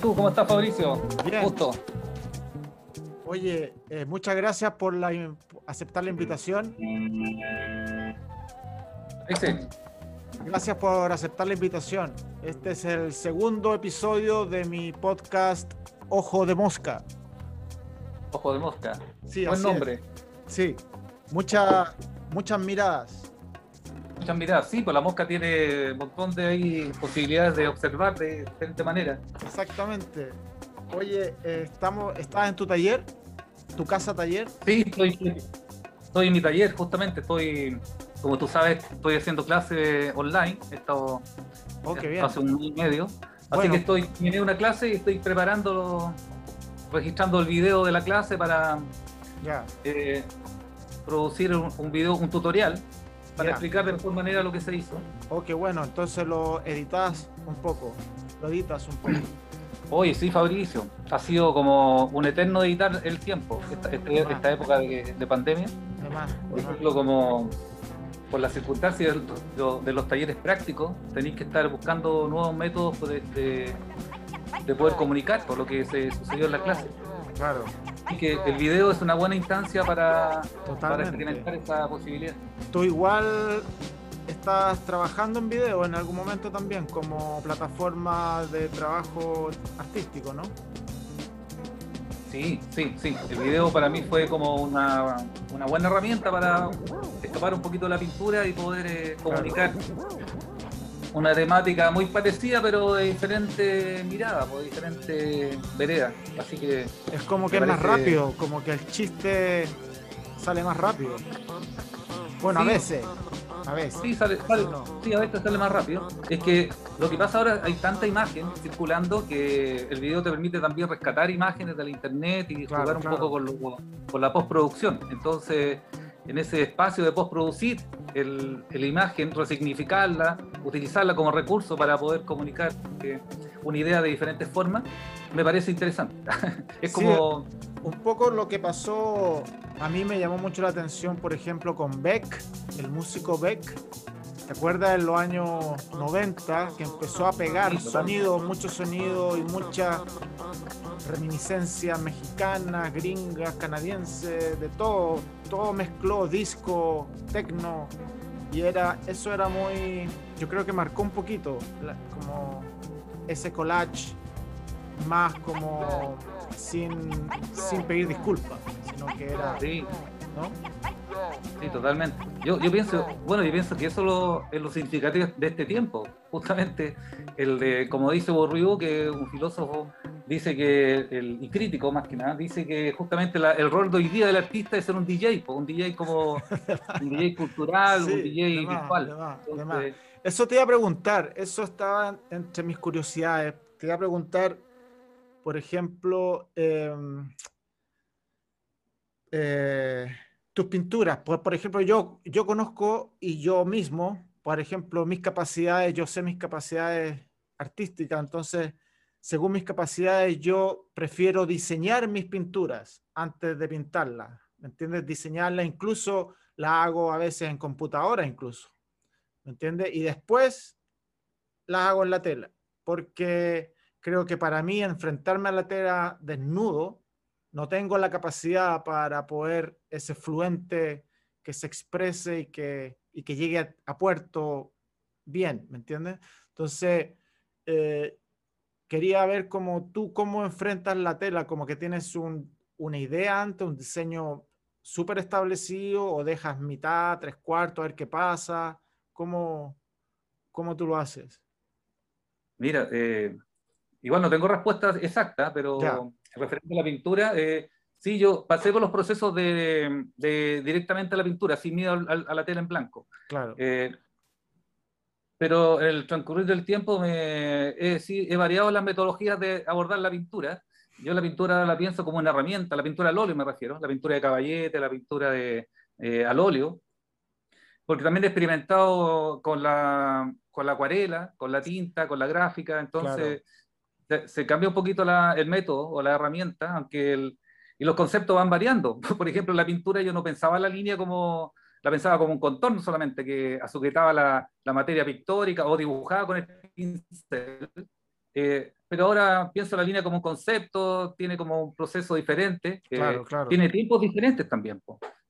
Cómo estás, Fabricio? Bien. Justo. Oye, eh, muchas gracias por la, aceptar la invitación. Ese. Gracias por aceptar la invitación. Este es el segundo episodio de mi podcast Ojo de Mosca. Ojo de mosca. Sí, Buen nombre. es. Sí, muchas muchas miradas. Muchas miradas. Sí, pues la mosca tiene un montón de ahí posibilidades de observar de diferente manera. Exactamente. Oye, eh, estamos, ¿estás en tu taller? ¿Tu casa taller? Sí, estoy, estoy en mi taller, justamente. Estoy, como tú sabes, estoy haciendo clases online. He estado Oh, qué bien. hace un año y medio. Así que estoy, terminé una clase y estoy preparando, registrando el video de la clase para Ya. eh, producir un, un video, un tutorial, para Ya. explicar de mejor manera lo que se hizo. Qué bueno. Entonces lo editas un poco. Lo editas un poco. Oye, sí, Fabricio, ha sido como un eterno editar el tiempo, esta, este- Ah. esta época de, de pandemia, Además, por ejemplo, como por las circunstancias de, de- de los talleres prácticos, tenéis que estar buscando nuevos métodos de, de- de poder comunicar por lo que se sucedió en la clase. claro. Así que el video es una buena instancia para, para experimentar esa posibilidad. Tú igual estás trabajando en video en algún momento también como plataforma de trabajo artístico, ¿no? Sí, sí, sí. El video para mí fue como una, una buena herramienta para escapar un poquito de la pintura y poder eh, comunicar una temática muy parecida, pero de diferente mirada, por diferente vereda. Así que Es como que es más rápido, como que el chiste sale más rápido. Bueno, a veces, a veces. sí, sale, sale- No. sí, a veces sale más rápido. Es que lo que pasa ahora, hay tanta imagen circulando que el video te permite también rescatar imágenes de la internet y Claro, jugar un claro. poco con, lo- con la postproducción. Entonces, en ese espacio de postproducir el, la imagen, resignificarla, utilizarla como recurso para poder comunicar eh, una idea de diferentes formas, me parece interesante. es Sí, como... Un poco lo que pasó, a mí me llamó mucho la atención, por ejemplo, con Beck, el músico Beck. ¿Te acuerdas en los años 90 que empezó a pegar sonido, mucho sonido y muchas reminiscencias mexicanas, gringas, canadienses, de todo? Todo mezcló disco, tecno y era eso era muy, yo creo que marcó un poquito como ese collage más como sin, sin pedir disculpas, sino que era, Sí, ¿no? Sí, totalmente. Yo, yo pienso, bueno, yo pienso que eso lo, es lo significativo de este tiempo. Justamente, el de, como dice Bourdieu, que un filósofo dice que, el, y crítico más que nada, dice que justamente la- el rol de hoy día del artista es ser un DJ, un DJ como un DJ cultural, Sí, un DJ de más, virtual. de más, de Entonces, más. Eso te iba a preguntar, eso estaba en- entre mis curiosidades. Te iba a preguntar, por ejemplo, em, eh, tus pinturas. Por, por ejemplo, yo, yo conozco y yo mismo, por ejemplo, mis capacidades, yo sé mis capacidades artísticas, entonces, según mis capacidades, yo prefiero diseñar mis pinturas antes de pintarlas. ¿Me entiendes? Diseñarlas, incluso la hago a veces en computadora, incluso. ¿Me entiendes? Y después las hago en la tela, porque creo que para mí enfrentarme a la tela desnudo, no tengo la capacidad para poder ese fluente que se exprese y que, y que llegue a, a puerto bien, ¿me entiendes? Entonces, eh, quería ver cómo tú, cómo enfrentas la tela, como que tienes un- una idea antes, un diseño súper establecido o dejas mitad, tres cuartos, a ver qué pasa, cómo, cómo tú lo haces. Mira, eh, igual no tengo respuesta exacta, pero Ya. Referente a la pintura, eh, sí, yo pasé por los procesos de, de directamente a la pintura, sin miedo al- al- a la tela en blanco. Claro. Eh, pero el transcurrir del tiempo me, he, sí, he variado las metodologías de abordar la pintura. Yo la pintura la pienso como una herramienta, la pintura al óleo me refiero, la pintura de caballete, la pintura de, eh, al óleo, porque también he experimentado con la, con la acuarela, con la tinta, con la gráfica, entonces se, se cambia un poquito la- el método o la herramienta, aunque el, y los conceptos van variando. Por ejemplo, la pintura yo no pensaba la línea como, la pensaba como un contorno solamente, que asujetaba la, la materia pictórica o dibujaba con el pincel, Eh, pero ahora pienso la línea como un concepto, tiene como un proceso diferente, claro, claro. tiene tiempos diferentes también,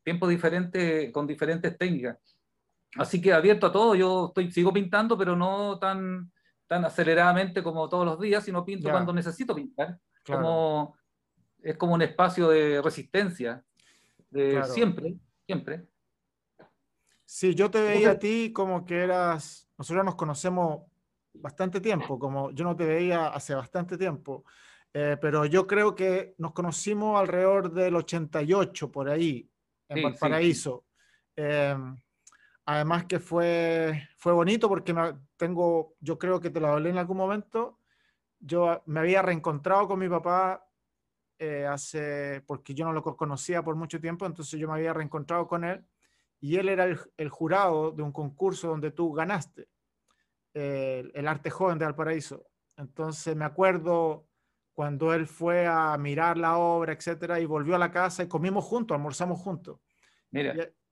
tiempos diferentes con diferentes técnicas. Así que abierto a todo, yo estoy, sigo pintando, pero no tan, tan aceleradamente como todos los días, sino pinto cuando necesito pintar. Como, es como un espacio de resistencia, de siempre, siempre. Sí, yo te veía a ti como que eras, nosotros nos conocemos bastante tiempo, como yo no te veía hace bastante tiempo, eh, pero yo creo que nos conocimos alrededor del 88, por ahí, en Valparaíso. Em, además que fue, fue bonito porque tengo, yo creo que te lo hablé en algún momento, yo me había reencontrado con mi papá eh, hace, porque yo no lo conocía por mucho tiempo, entonces yo me había reencontrado con él y él era el jurado de un concurso donde tú ganaste el arte joven de Valparaíso. Entonces me acuerdo cuando él fue a mirar la obra, etcétera, y volvió a la casa y comimos juntos, almorzamos juntos.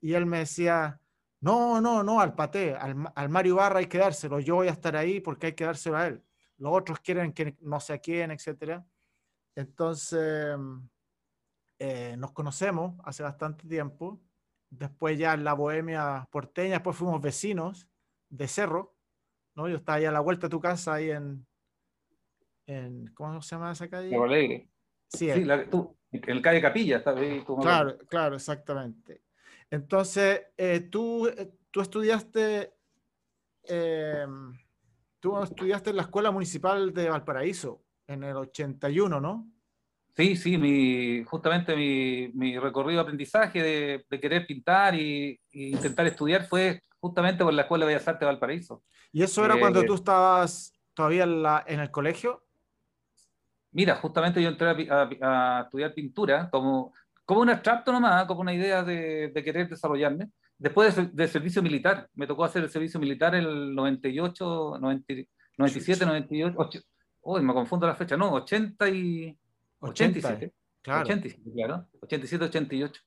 Y, él me decía, no, no, no, al paté, al, al, Mario Barra hay que dárselo, yo voy a estar ahí porque hay que dárselo a él. Los otros quieren que no sé a quién, etcétera. Entonces, eh, nos conocemos hace bastante tiempo. Después ya en la bohemia porteña, después fuimos vecinos de Cerro. ¿no? Yo estaba ahí a la vuelta de tu casa, ahí en, en ¿cómo se llama esa calle? Alegre. Sí, sí la, tú, en el calle Capilla. Está ahí, claro, claro, exactamente. Entonces, eh, tú, eh, tú estudiaste, eh, tú estudiaste en la Escuela Municipal de Valparaíso en el 81, ¿no? Sí, sí, mi, justamente mi, mi recorrido de aprendizaje de, de querer pintar y, intentar estudiar fue justamente por la Escuela de Bellas Artes de Valparaíso. ¿Y eso era cuando eh, tú estabas todavía en, la, en, el colegio? Mira, justamente yo entré a, estudiar pintura como, como un abstracto nomás, como una idea de, de querer desarrollarme. Después del servicio militar, me tocó hacer el servicio militar en el 98, 97, 98, uy, me confundo la fecha, no, 80 y... 87, claro. 87, claro, 87, 88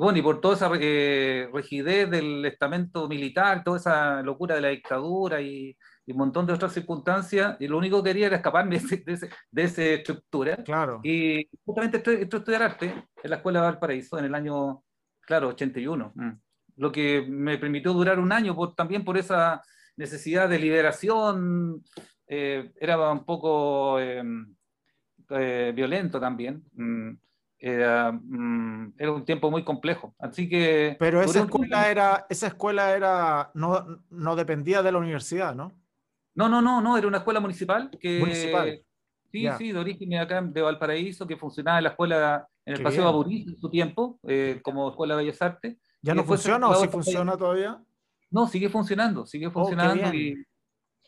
bueno, y por toda esa eh, rigidez del estamento militar, toda esa locura de la dictadura y, un montón de otras circunstancias, y lo único que quería era escaparme de, de, esa estructura. Claro. Y justamente estoy, estoy estudiar arte en la Escuela de Valparaíso en el año, claro, 81. Mm. Lo que me permitió durar un año por, también por esa necesidad de liberación. Eh, era un poco eh, violento también. Mm era, mm, era, un tiempo muy complejo. Así que... Pero esa escuela, era, esa escuela era, no, no, dependía de la universidad, ¿no? No, no, no, no, era una escuela municipal que... Municipal. Sí, sí, de origen acá de Valparaíso, que funcionaba en la escuela, en el Paseo Baburí en su tiempo, eh, como Escuela de Bellas Artes. ¿Ya no funciona o sí funciona todavía? No, sigue funcionando, sigue oh, funcionando. y,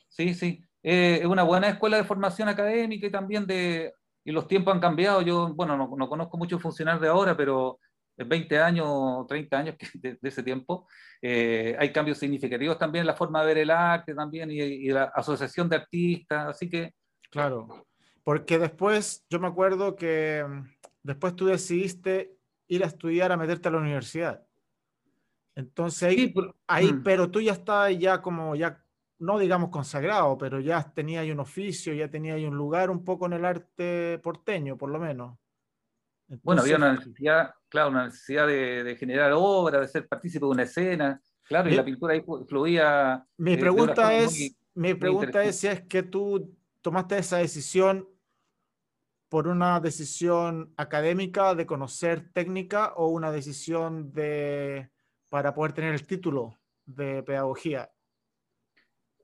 sí, sí. Eh, es una buena escuela de formación académica y también de y los tiempos han cambiado. Yo, bueno, no, no conozco mucho funcionar de ahora, pero 20 años, 30 años de, ese tiempo, eh, hay cambios significativos también en la forma de ver el arte también y, la asociación de artistas, así que... Claro, porque después, yo me acuerdo que mm, después tú decidiste ir a estudiar, a meterte a la universidad. Entonces ahí, ahí mm. pero tú ya estabas ya como ya no digamos consagrado, pero ya tenía ahí un oficio, ya tenía ahí un lugar un poco en el arte porteño, por lo menos. Bueno, había una necesidad, claro, una necesidad de, generar obra, de ser partícipe de una escena, claro, y la pintura ahí fluía. Mi pregunta es, mi pregunta es si es que tú tomaste esa decisión por una decisión académica de conocer técnica o una decisión de para poder tener el título de pedagogía.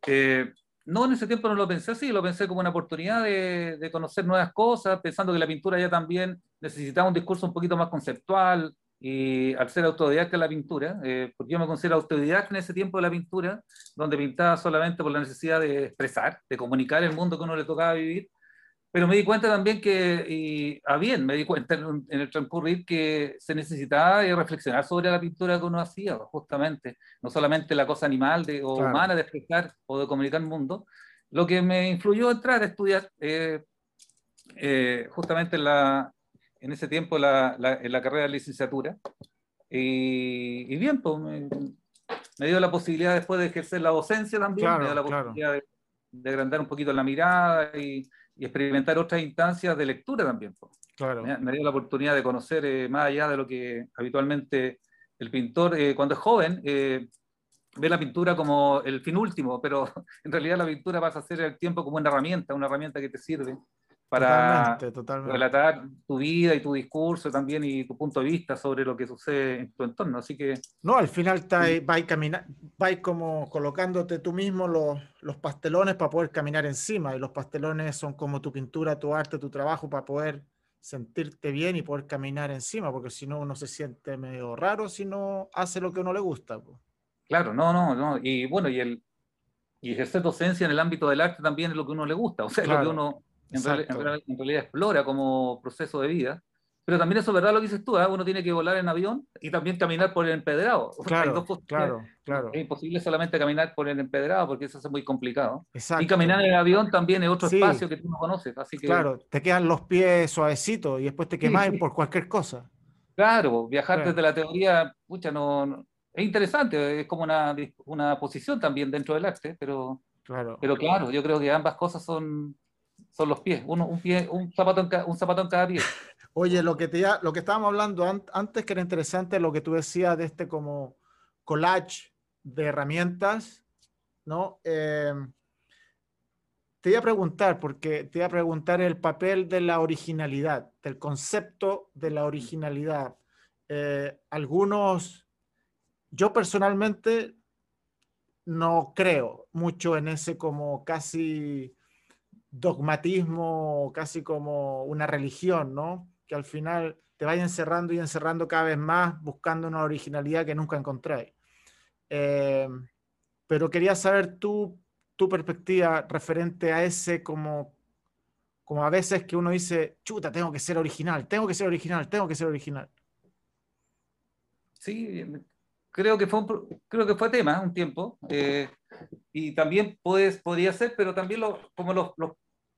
Eh, no, en ese tiempo no lo pensé así, lo pensé como una oportunidad de, conocer nuevas cosas, pensando que la pintura ya también necesitaba un discurso un poquito más conceptual, y al ser autodidacta en la pintura, eh, porque yo me considero autodidacta en ese tiempo de la pintura, donde pintaba solamente por la necesidad de expresar, de comunicar el mundo que uno le tocaba vivir, pero me di cuenta también que, y a bien, me di cuenta en, el transcurrir que se necesitaba reflexionar sobre la pintura que uno hacía, justamente, no solamente la cosa animal de, o humana de expresar o de comunicar el mundo. Lo que me influyó a entrar a estudiar eh, eh, justamente en, la, en ese tiempo la, en la carrera de licenciatura. Y, bien, pues me, dio la posibilidad después de ejercer la docencia también, me dio la posibilidad de de agrandar un poquito la mirada y, experimentar otras instancias de lectura también. Claro. Me, dio la oportunidad de conocer eh, más allá de lo que habitualmente el pintor, eh, cuando es joven, eh, ve la pintura como el fin último, pero en realidad la pintura pasa a ser el tiempo como una herramienta, una herramienta que te sirve para relatar tu vida y tu discurso también y tu punto de vista sobre lo que sucede en tu entorno. Así que... No, al final vais caminar, vais como colocándote tú mismo los, los pastelones para poder caminar encima y los pastelones son como tu pintura, tu arte, tu trabajo para poder sentirte bien y poder caminar encima, porque si no uno se siente medio raro si no hace lo que uno le gusta. Claro, no, no, no. Y bueno, y el y ejercer docencia en el ámbito del arte también es lo que uno le gusta, o sea, es lo que uno en, realidad explora como proceso de vida. Pero también eso es verdad lo que dices tú, ¿eh? uno tiene que volar en avión y también caminar por el empedrado. Claro, claro, claro. Es imposible solamente caminar por el empedrado porque eso es muy complicado. Y caminar en el avión también es otro espacio que tú no conoces. Así que... Claro, te quedan los pies suavecitos y después te quemas por cualquier cosa. Claro, viajar desde la teoría, pucha, no, es interesante, es como una, una posición también dentro del arte, pero claro. pero claro, yo creo que ambas cosas son, son los pies, uno, un, pie, un, zapato en un zapato en cada pie. Oye, lo que, te, lo que estábamos hablando antes, que era interesante, lo que tú decías de este como collage de herramientas, ¿no? Eh, te iba a preguntar, porque te iba a preguntar el papel de la originalidad, del concepto de la originalidad. Eh, algunos, yo personalmente no creo mucho en ese como casi dogmatismo, casi como una religión, ¿no? Que al final te vaya encerrando y encerrando cada vez más, buscando una originalidad que nunca encontráis. Eh, pero quería saber tu, tu perspectiva referente a ese como, como a veces que uno dice, chuta, tengo que ser original, tengo que ser original, tengo que ser original. Sí, creo que fue, creo que fue tema un tiempo. Eh, y también puedes, podría ser, pero también como los, los,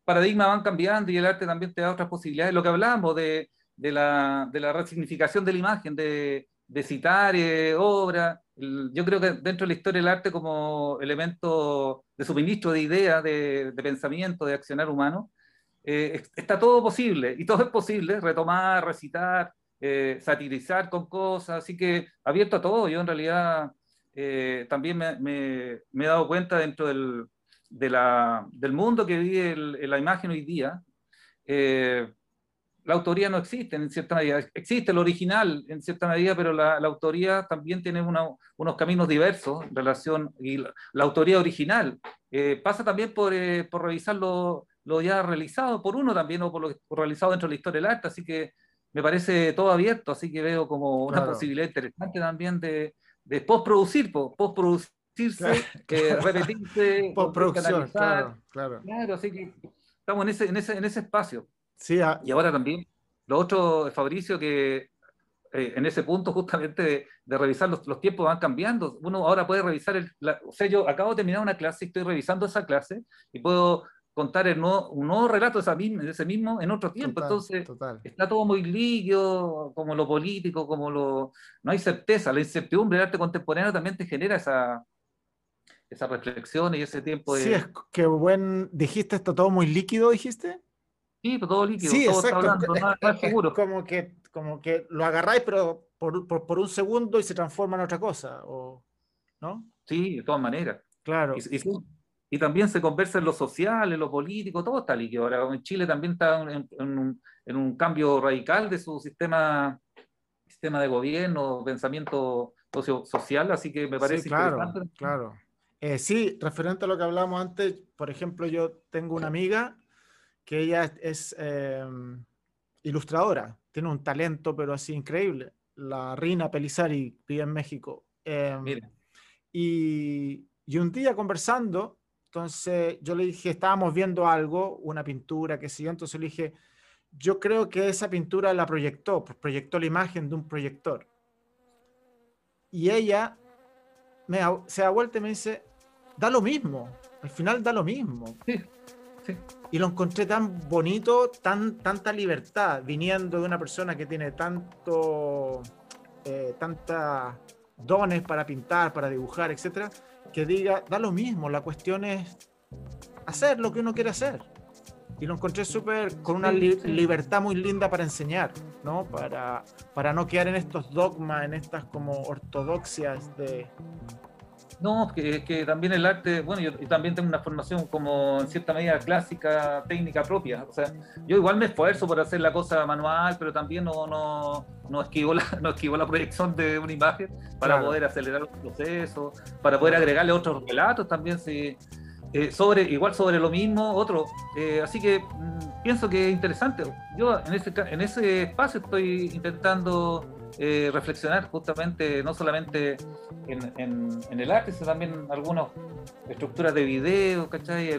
paradigmas van cambiando y el arte también te da otras posibilidades. Lo que hablamos de, de, la, de la resignificación de la imagen, de, de citar eh, obra. Yo creo que dentro de la historia del arte como elemento de suministro de ideas, de, de pensamiento, de accionar humano, eh, está todo posible y todo es posible, retomar, recitar, eh, satirizar con cosas, así que abierto a todo. Yo en realidad eh, también me, he dado cuenta dentro del, del mundo que vive la imagen hoy día, eh, la autoría no existe en cierta medida. Existe el original en cierta medida, pero la, autoría también tiene unos caminos diversos en relación, y la, autoría original pasa también por, por revisar lo, ya realizado por uno también o por lo realizado dentro de la historia del arte, así que me parece todo abierto, así que veo como una posibilidad interesante también de, de postproducir, postproducirse, eh, repetirse, postproducción, claro, claro. Claro, así que estamos en ese, en ese, en ese espacio. Sí, ah. Y ahora también, lo otro, Fabricio, que eh, en ese punto justamente de, revisar los, los, tiempos van cambiando. Uno ahora puede revisar, el, o sea, yo acabo de terminar una clase, estoy revisando esa clase y puedo contar el un nuevo relato de, esa misma, de ese mismo en otro tiempo. Entonces, está todo muy líquido, como lo político, como lo... No hay certeza, la incertidumbre del arte contemporáneo también te genera esa, esa reflexión y ese tiempo de... Sí, es que buen... Dijiste esto todo muy líquido, dijiste. Sí, pues, todo líquido, sí, todo exacto. Está seguro. Como que, como que lo agarráis, pero por, por, por, un segundo y se transforma en otra cosa, o, ¿no? Sí, de todas maneras. Claro. Y, y, y también se conversa en lo social, en lo político, todo está líquido. Ahora en Chile también está en, un, en un, cambio radical de su sistema, sistema de gobierno, pensamiento socio, social, así que me parece sí, claro, Claro. Eh, sí, referente a lo que hablamos antes, por ejemplo, yo tengo una amiga que ella es eh, ilustradora, tiene un talento, pero así increíble. La Rina Pelizari vive en México. Eh, y, y un día conversando, entonces yo le dije, estábamos viendo algo, una pintura, que sé yo, entonces le dije, yo creo que esa pintura la proyectó, pues proyectó la imagen de un proyector. Y ella me, se da vuelta y me dice, da lo mismo, al final da lo mismo. Y lo encontré tan bonito, tan, tanta libertad, viniendo de una persona que tiene tanto, eh, tantas dones para pintar, para dibujar, etcétera, que diga, da lo mismo, la cuestión es hacer lo que uno quiere hacer. Y lo encontré súper con una libertad muy linda para enseñar, ¿no? Para, para no quedar en estos dogmas, en estas como ortodoxias de, no, que, que también el arte, bueno, yo, también tengo una formación como en cierta medida clásica, técnica propia. O sea, yo igual me esfuerzo por hacer la cosa manual, pero también no, no, no, esquivo, la, no esquivo la proyección de una imagen para poder acelerar los procesos, para poder agregarle otros relatos también, sí, eh, sobre, igual sobre lo mismo, otro. Eh, así que mm, pienso que es interesante. Yo en ese, en ese espacio estoy intentando eh, reflexionar justamente no solamente en, el arte, sino también algunas estructuras de video, ¿cachai?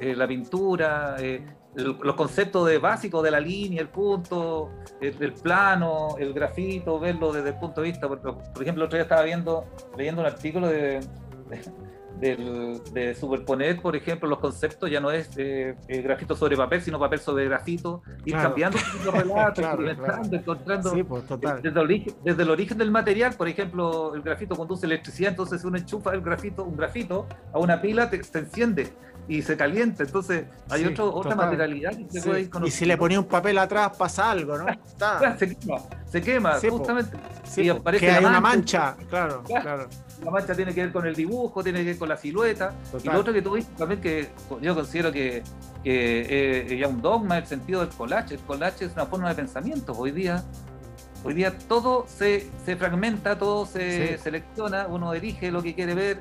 Eh, la pintura, eh, los conceptos básicos de la línea, el punto, el, plano, el grafito, verlo desde el punto de vista. Por, por ejemplo, el otro día estaba viendo, leyendo un artículo de superponer, por ejemplo, los conceptos ya no es eh, eh, grafito sobre papel, sino papel sobre grafito, ir cambiando los relatos, encontrando pues, Desde, el origen, del material, por ejemplo, el grafito conduce electricidad, entonces uno enchufa el grafito, un grafito a una pila, te, se enciende y se calienta, entonces hay otro, otra materialidad que se puede Y si le ponía un papel atrás pasa algo, ¿no? se quema, se quema, justamente. y aparece que hay una mancha, claro, claro la mancha tiene que ver con el dibujo, tiene que ver con la silueta. Y lo otro que tú viste también que yo considero que, que es ya un dogma el sentido del collage. El collage es una forma de pensamiento. Hoy día, hoy día todo se, se fragmenta, todo se selecciona, uno elige lo que quiere ver.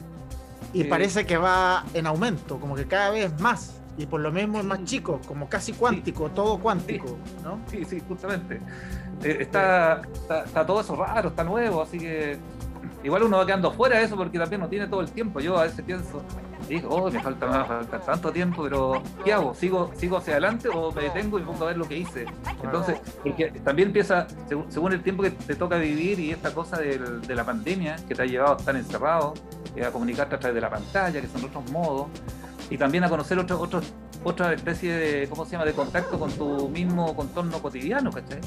Y eh, parece que va en aumento, como que cada vez más. Y por lo mismo es más chico, como casi cuántico, todo cuántico, ¿no? Sí, sí, justamente. Eh, está, está, está, todo eso raro, está nuevo, así que igual uno va quedando fuera de eso porque también no tiene todo el tiempo. Yo a veces pienso, digo, oh, me falta, me falta tanto tiempo, pero ¿qué hago? ¿Sigo, ¿Sigo hacia adelante o me detengo y pongo a ver lo que hice? Entonces, porque también empieza, según el tiempo que te toca vivir y esta cosa de la pandemia que te ha llevado a estar encerrado, eh, a comunicarte a través de la pantalla, que son otros modos, y también a conocer otros otros otra especie de, ¿cómo se llama?, de contacto con tu mismo contorno cotidiano, ¿cachai?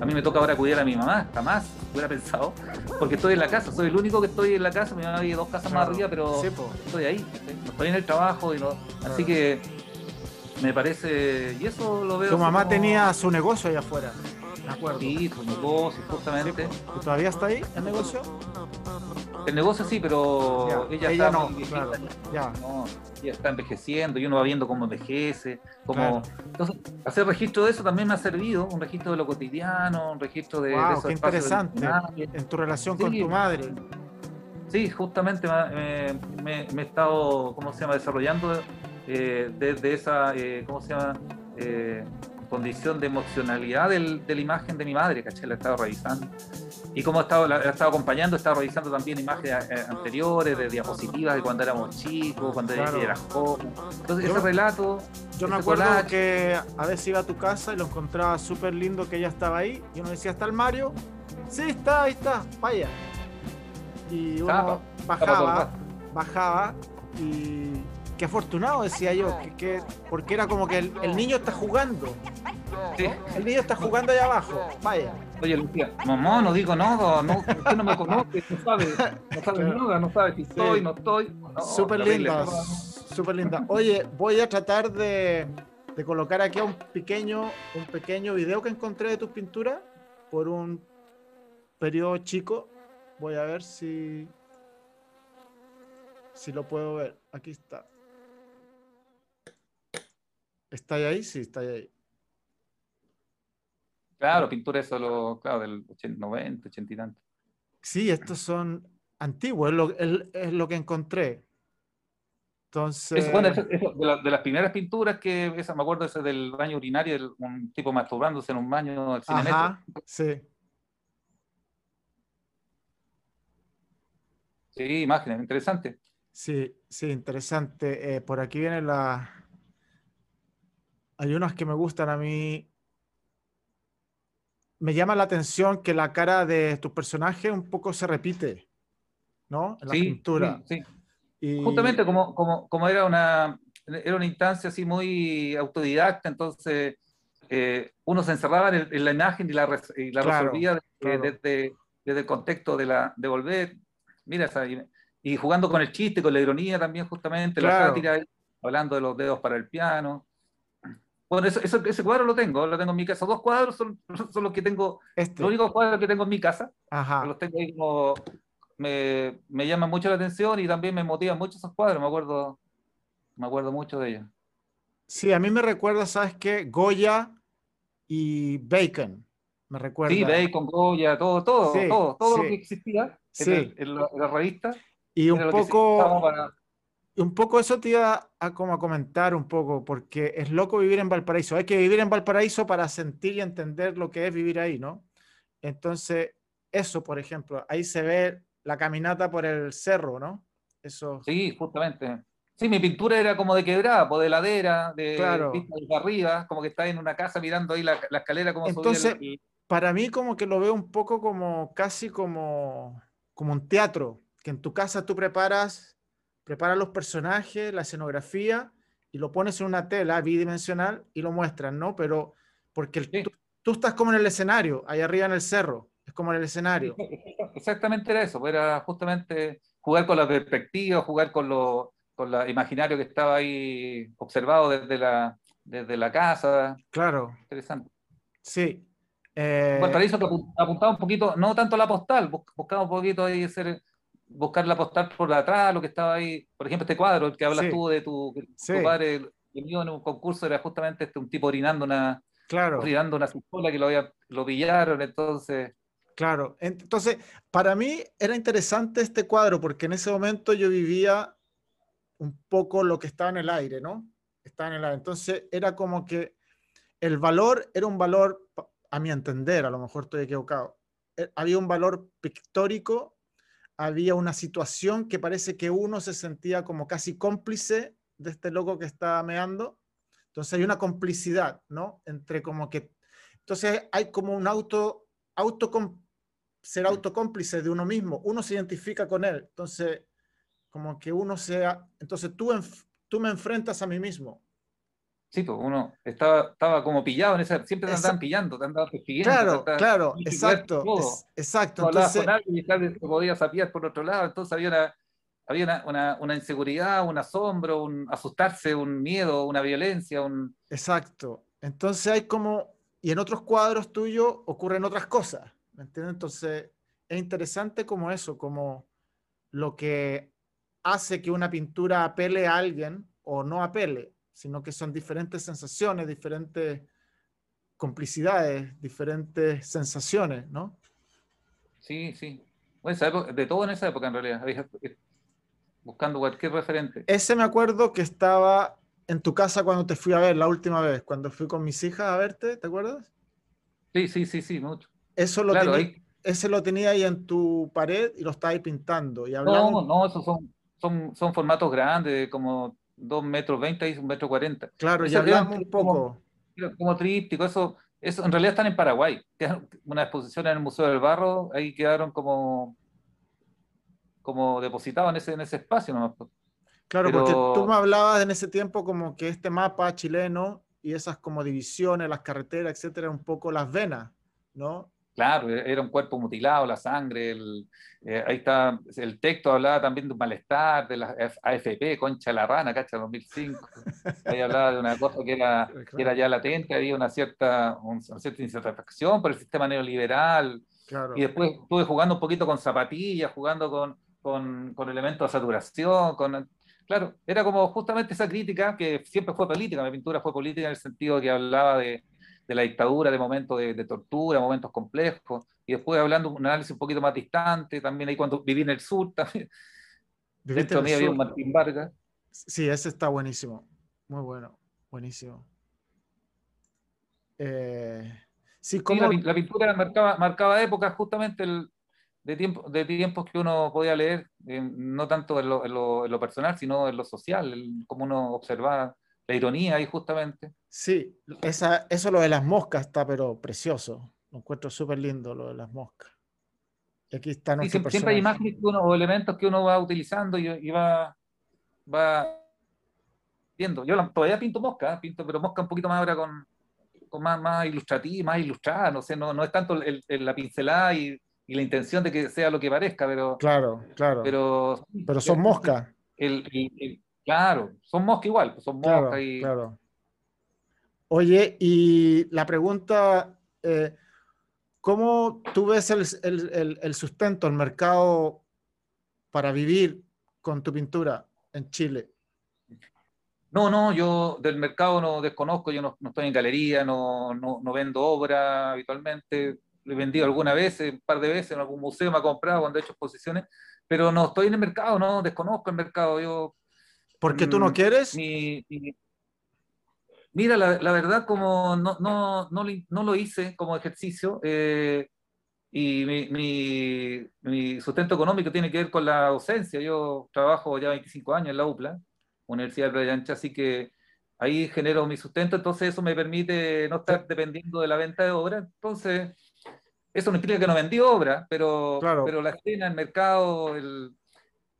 A mí me toca ahora cuidar a mi mamá, jamás hubiera pensado, porque estoy en la casa, soy el único que estoy en la casa, mi mamá vive dos casas más arriba, pero estoy ahí, no estoy en el trabajo, y no, así que me parece, y eso lo veo. Tu mamá tenía su negocio allá afuera, me acuerdo. Sí, su negocio, justamente. ¿Y todavía está ahí el negocio? El negocio sí, pero ella, está no, ya. está envejeciendo y uno va viendo cómo envejece. Cómo... Entonces, hacer registro de eso también me ha servido, un registro de lo cotidiano, un registro de... Wow, qué interesante, en tu relación con tu madre. Sí, justamente me, he estado, ¿cómo se llama?, desarrollando eh, desde esa, eh, ¿cómo se llama?, eh, condición de emocionalidad del, de la imagen de mi madre, ¿caché? La he estado revisando. Y como he estado, la he estado acompañando, he estado revisando también imágenes eh, anteriores de diapositivas de cuando éramos chicos, cuando era joven. Entonces, ese relato. Yo me acuerdo que a veces iba a tu casa y lo encontraba súper lindo que ella estaba ahí. Y uno decía, ¿está el Mario? Sí, está, ahí está, vaya. Y uno bajaba, bajaba y qué afortunado, decía yo, que, porque era como que el, niño está jugando. El niño está jugando allá abajo, vaya. Oye, Lucía, mamá, no digo nada, no, usted no me conoce, no sabe, no sabe nada, no sabe si estoy, no estoy. súper linda, súper linda. Oye, voy a tratar de, de colocar aquí un pequeño, un pequeño video que encontré de tus pinturas por un periodo chico. Voy a ver si, si lo puedo ver. Aquí está. ¿Está ahí? Sí, está ahí. Claro, pintura es solo, claro, del 80, 90, 80 y tanto. Sí, estos son antiguos, es lo, es, lo que encontré. Entonces... bueno, de, las primeras pinturas que, esa, me acuerdo, ese del baño urinario, un tipo masturbándose en un baño del cine Ajá, sí. Sí, imágenes, interesante. Sí, sí, interesante. Eh, por aquí viene la, hay unas que me gustan a mí. Me llama la atención que la cara de tu personaje un poco se repite, ¿no? En la pintura. Sí, Y... Justamente como, como, como, era, una, era una instancia así muy autodidacta, entonces eh, uno se encerraba en, la imagen y la, resolvía Desde, el contexto de, la, de volver. Mira, y, jugando con el chiste, con la ironía también, justamente, la sátira hablando de los dedos para el piano. Bueno, eso, ese cuadro lo tengo, lo tengo en mi casa. Dos cuadros son, son los que tengo, este. los únicos cuadros que tengo en mi casa. Ajá. Los tengo ahí como, me, me llaman mucho la atención y también me motivan mucho esos cuadros, me acuerdo, me acuerdo mucho de ellos. Sí, a mí me recuerda, ¿sabes qué? Goya y Bacon. Me recuerda. Sí, Bacon, Goya, todo, todo, todo, todo lo que existía en, la, revista. Y un poco, un poco eso te iba a, como a comentar un poco, porque es loco vivir en Valparaíso. Hay que vivir en Valparaíso para sentir y entender lo que es vivir ahí, ¿no? Entonces, eso, por ejemplo, ahí se ve la caminata por el cerro, ¿no? Eso. Sí, justamente. Sí, mi pintura era como de quebrada, por de ladera, de claro. de arriba, como que está en una casa mirando ahí la, escalera como Entonces, para mí como que lo veo un poco como casi como, como un teatro, que en tu casa tú preparas, preparas los personajes, la escenografía y lo pones en una tela bidimensional y lo muestras, ¿no? Pero porque tú, tú, estás como en el escenario, ahí arriba en el cerro, es como en el escenario. Exactamente era eso, era justamente jugar con la perspectiva, jugar con lo con el imaginario que estaba ahí observado desde la, desde la casa. Claro. Interesante. Sí. Eh... Valparaíso apuntaba un poquito, no tanto la postal, buscaba un poquito ahí hacer, buscar la postal por atrás, lo que estaba ahí, por ejemplo, este cuadro, el que hablas tú de tu, padre, el mío en un concurso era justamente este, un tipo orinando una, claro. orinando una que lo, había, lo pillaron, entonces... Claro, entonces para mí era interesante este cuadro porque en ese momento yo vivía un poco lo que estaba en el aire, ¿no? Estaba en el aire. Entonces era como que el valor era un valor, a mi entender, a lo mejor estoy equivocado, eh, había un valor pictórico, había una situación que parece que uno se sentía como casi cómplice de este loco que estaba meando. Entonces hay una complicidad, ¿no? Entre como que... Entonces hay como un auto, auto ser autocómplice de uno mismo, uno se identifica con él. Entonces como que uno sea, entonces tú, tú me enfrentas a mí mismo. Sí, pues uno estaba, estaba como pillado en esa, siempre te andaban pillando, te andaban persiguiendo. Claro, claro, exacto, exacto. Entonces, con alguien y podías apiar por otro lado, entonces había una, había una, una, inseguridad, un asombro, un asustarse, un miedo, una violencia, un... Exacto. Entonces hay como, y en otros cuadros tuyos ocurren otras cosas, ¿me entiendes? Entonces es interesante como eso, como lo que hace que una pintura apele a alguien o no apele, sino que son diferentes sensaciones, diferentes complicidades, diferentes sensaciones, ¿no? Sí, sí. de todo en esa época en realidad, buscando cualquier referente. Ese me acuerdo que estaba en tu casa cuando te fui a ver la última vez, cuando fui con mis hijas a verte, ¿te acuerdas? Sí, sí, sí, sí, mucho. Eso lo tenía, Ese lo tenía ahí en tu pared y lo estaba ahí pintando. Y hablamos... No, no, esos son son, son formatos grandes, como 2 metros 20 y 1 metro 40. Claro, ya hablamos un poco. Como, tríptico, eso, eso en realidad están en Paraguay. Una exposición en el Museo del Barro, ahí quedaron como, como depositados en ese, en ese espacio. ¿no? Claro, porque tú me hablabas en ese tiempo como que este mapa chileno y esas como divisiones, las carreteras, etcétera, un poco las venas, ¿no? Claro, e-, era un cuerpo mutilado, la sangre, el, eh, ahí está, el texto hablaba también de un malestar, de la AFP, Concha la Rana, cacha, 2005. Ahí hablaba de una cosa que era, que era ya latente, había una cierta, una cierta insatisfacción por el sistema neoliberal. Y después estuve jugando un poquito con zapatillas, jugando con, con, con elementos de saturación, con, claro, era como justamente esa crítica que siempre fue política, mi pintura fue política en el sentido que hablaba de, de la dictadura, de momentos de, tortura, momentos complejos, y después hablando un análisis un poquito más distante, también ahí cuando viví en el sur, también. De mí había un Martín Vargas. Sí, ese está buenísimo, muy bueno, buenísimo. Eh, sí, como... la, pintura marcaba, marcaba épocas justamente el, de, tiempo, de tiempos que uno podía leer, eh, no tanto en lo, en, lo, personal, sino en lo social, como uno observaba la ironía ahí justamente. Sí, esa, eso lo de las moscas está pero precioso. Lo encuentro súper lindo lo de las moscas. Y aquí está nuestro siempre, hay imágenes o elementos que uno va utilizando y, va, va viendo. Yo todavía pinto mosca, ¿eh? pinto, pero mosca un poquito más ahora con, con más, más ilustrativa, más ilustrada, no sé, no, no es tanto el, la pincelada y, y, la intención de que sea lo que parezca, pero... Claro, claro. Pero, pero son moscas. El, el, Claro, son moscas igual, pues, son moscas y... Claro. Oye, y la pregunta, eh, ¿cómo tú ves el, sustento, el mercado para vivir con tu pintura en Chile? No, no, yo del mercado no desconozco, yo no, estoy en galería, no, no, no, vendo obra habitualmente, lo he vendido alguna vez, un par de veces en algún museo me ha comprado cuando he hecho exposiciones, pero no estoy en el mercado, no, desconozco el mercado. Yo, ¿Por qué tú no mm, quieres? mira, la, la, verdad, como no, no, no, no, lo hice como ejercicio, eh, y mi, mi, mi, sustento económico tiene que ver con la ausencia. Yo trabajo ya 25 años en la UPLA, Universidad de Playa Ancha, así que ahí genero mi sustento, entonces eso me permite no estar dependiendo de la venta de obra. Entonces, eso no implica que no vendí obra, pero, pero la escena, el mercado, el,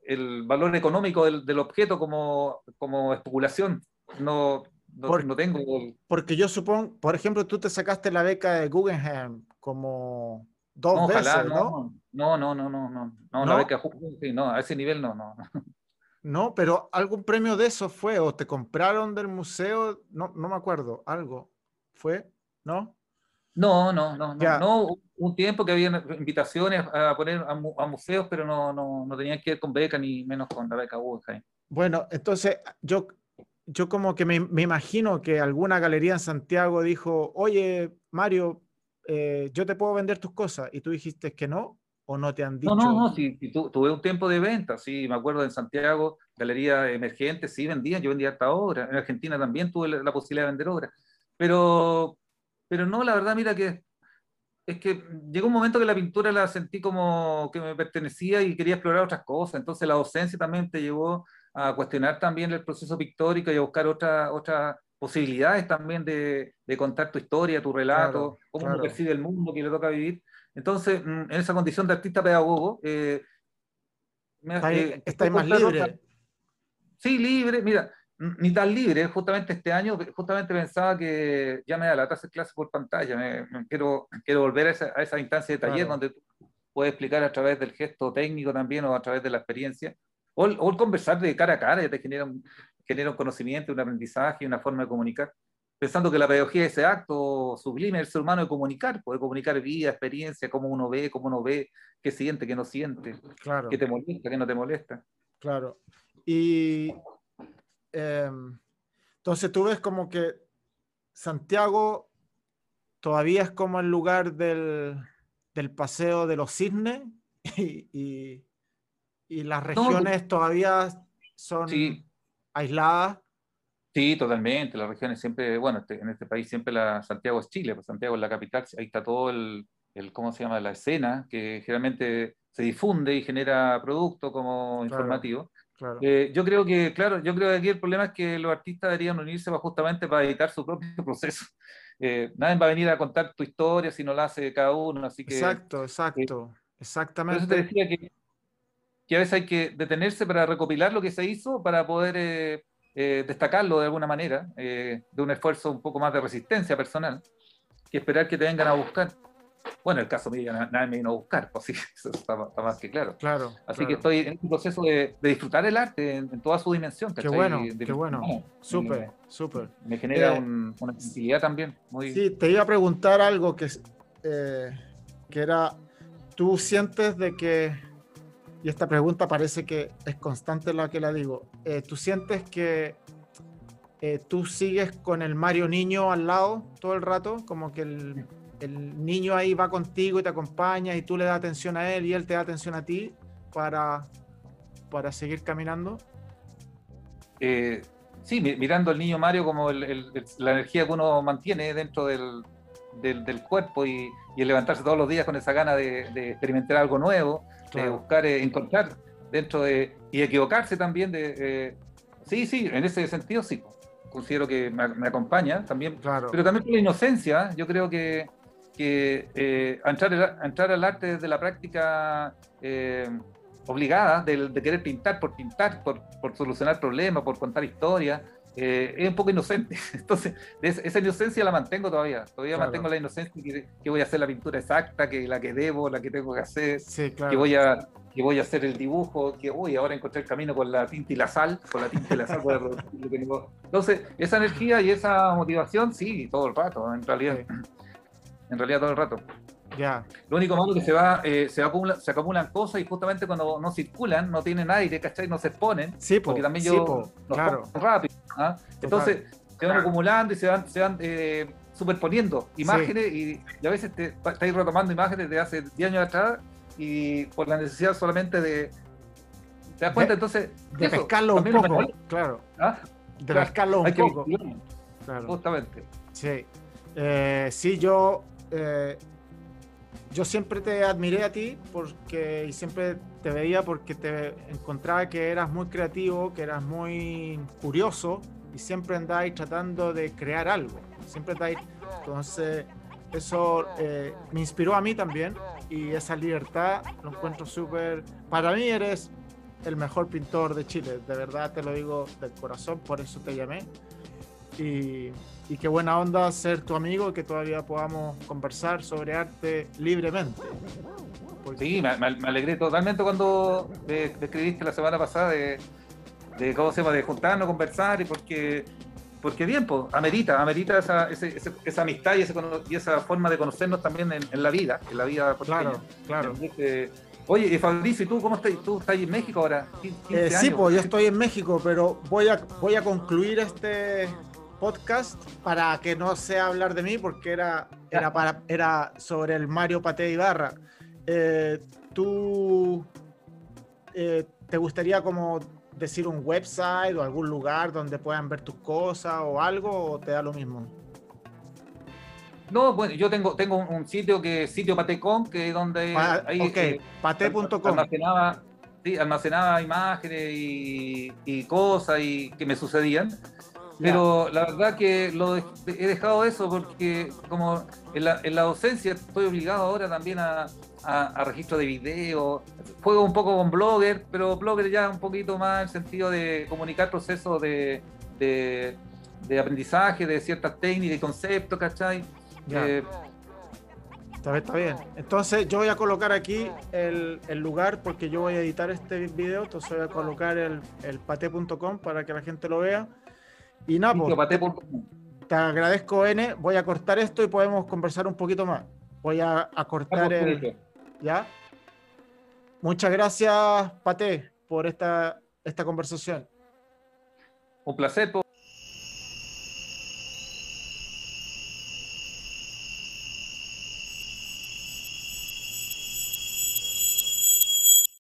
el valor económico del, del, objeto como, como especulación, no, no, no, tengo. Porque yo supongo, por ejemplo, tú te sacaste la beca de Guggenheim como dos veces, ¿no? No, no, no, no, no, no, la beca, no, a ese nivel no, no. No, pero algún premio de eso fue, o te compraron del museo, no, no me acuerdo, algo fue, ¿no? No, no, no, no, no, un tiempo que había invitaciones a poner a, museos, pero no, no, no tenían que ver con beca ni menos con la beca Guggenheim. Bueno, entonces yo, yo como que me, me, imagino que alguna galería en Santiago dijo, oye, Mario, eh, yo te puedo vender tus cosas, y tú dijiste que no, o no te han dicho. No, no, no, sí, tuve un tiempo de venta, sí, me acuerdo en Santiago, galería emergente, sí vendían, yo vendía hasta ahora, en Argentina también tuve la, la posibilidad de vender obras, pero, pero no, la verdad, mira que es que llegó un momento que la pintura la sentí como que me pertenecía y quería explorar otras cosas. Entonces la docencia también te llevó a cuestionar también el proceso pictórico y a buscar otras otras posibilidades también de, de, contar tu historia, tu relato, cómo uno percibe el mundo que le toca vivir. Entonces, mm, en esa condición de artista pedagogo, eh, me, está, más libre. Sí, libre. Mira, ni tan libre, justamente este año, justamente pensaba que ya me da la hacer clase por pantalla, me, quiero, quiero volver a esa, a esa instancia de taller donde tú puedes explicar a través del gesto técnico también o a través de la experiencia, o, o el conversar de cara a cara, ya te genera un, genera un conocimiento, un aprendizaje, una forma de comunicar, pensando que la pedagogía es ese acto sublime del ser humano de comunicar, poder comunicar vida, experiencia, cómo uno ve, cómo uno ve, qué siente, qué no siente, claro. qué te molesta, qué no te molesta. Claro. Y Em, entonces tú ves como que Santiago todavía es como el lugar del, del paseo de los cisnes y, y, las regiones todavía son aisladas. Sí, totalmente. Las regiones siempre, bueno, este, en este país siempre la Santiago es Chile, pues Santiago es la capital, ahí está todo el, el, ¿cómo se llama? La escena que generalmente se difunde y genera producto como informativo. Eh, yo creo que, claro, yo creo que aquí el problema es que los artistas deberían unirse justamente para editar su propio proceso. Eh, nadie va a venir a contar tu historia si no la hace cada uno, así que... Exacto, exacto, exactamente. te decía que, que, a veces hay que detenerse para recopilar lo que se hizo para poder eh, destacarlo de alguna manera, de un esfuerzo un poco más de resistencia personal, que esperar que te vengan a buscar. Bueno, el caso mío, nadie me vino a buscar, pues sí, eso está, más que claro. claro Así que estoy en un proceso de, disfrutar el arte en, toda su dimensión. Qué bueno, qué bueno. Súper, súper. Me genera eh, una sensibilidad también. Muy... Sí, te iba a preguntar algo que, eh, que era, ¿tú sientes de que, y esta pregunta parece que es constante la que la digo, eh, ¿tú sientes que tú sigues con el Mario Niño al lado todo el rato? Como que el el niño ahí va contigo y te acompaña y tú le das atención a él y él te da atención a ti para, para seguir caminando? Eh, sí, mirando al niño Mario como la energía que uno mantiene dentro del, del, cuerpo y, y, el levantarse todos los días con esa gana de, experimentar algo nuevo, de buscar, eh, encontrar dentro de... y equivocarse también de... Eh, sí, sí, en ese sentido sí considero que me, acompaña también, claro. pero también por la inocencia, yo creo que que eh, entrar, entrar, al arte desde la práctica eh, obligada, de, querer pintar por pintar, por, por, solucionar problemas, por contar historias, eh, es un poco inocente. Entonces, esa inocencia la mantengo todavía. Todavía mantengo la inocencia que, voy a hacer la pintura exacta, que la que debo, la que tengo que hacer, que, voy a, que voy a hacer el dibujo, que uy, ahora encontré el camino con la tinta y la sal, con la tinta y la sal. Entonces, esa energía y esa motivación, sí, todo el rato, en realidad. En realidad todo el rato. Ya. Lo único malo es que se va, eh, se, acumula, se acumulan cosas y justamente cuando no circulan, no tienen aire, ¿cachai? No se exponen. Sí, porque también yo claro. rápido. ¿ah? Entonces se van acumulando y se van, se van eh, superponiendo imágenes y, a veces te, estáis retomando imágenes de hace 10 años atrás y por la necesidad solamente de. ¿Te das cuenta? Entonces. De pescarlo un poco, claro. ¿Ah? De pescarlo un poco. Claro. Justamente. Sí. Eh, sí, yo. Eh, yo siempre te admiré a ti porque y siempre te veía porque te encontraba que eras muy creativo, que eras muy curioso y siempre andáis tratando de crear algo. Siempre andáis. Entonces, eso eh, me inspiró a mí también y esa libertad lo encuentro súper. Para mí eres el mejor pintor de Chile, de verdad te lo digo del corazón, por eso te llamé. Y y qué buena onda ser tu amigo, que todavía podamos conversar sobre arte libremente. Sí, me, alegré totalmente cuando me, escribiste la semana pasada de, de, ¿cómo se llama? de juntarnos, conversar, y porque, porque bien, pues, amerita, amerita esa, esa amistad y, y, esa forma de conocernos también en, la vida, en la vida Claro, claro. Oye, y Fabricio, ¿y tú cómo estás? ¿Tú estás en México ahora? Eh, sí, pues yo estoy en México, pero voy a, voy a concluir este, podcast para que no sea hablar de mí porque era, era, para, era sobre el Mario Pate Ibarra. Eh, ¿Tú eh, te gustaría como decir un website o algún lugar donde puedan ver tus cosas o algo o te da lo mismo? No, bueno, yo tengo, tengo un, sitio que es sitio patecom, que es donde ahí, ok, eh, pate.com. Almacenaba, sí, almacenaba imágenes y, y, cosas y que me sucedían. Pero la verdad que lo he dejado eso porque como en la, docencia estoy obligado ahora también a, registro de video, juego un poco con Blogger, pero Blogger ya un poquito más en el sentido de comunicar procesos de, aprendizaje, de ciertas técnicas y conceptos, ¿cachai? Eh, está, bien. Entonces yo voy a colocar aquí el, lugar porque yo voy a editar este video, entonces voy a colocar el, el pate.com para que la gente lo vea. Y nada, pues, te, agradezco, N. Voy a cortar esto y podemos conversar un poquito más. Voy a, cortar el. ¿Ya? Muchas gracias, Pate, por esta, esta conversación. Un placer.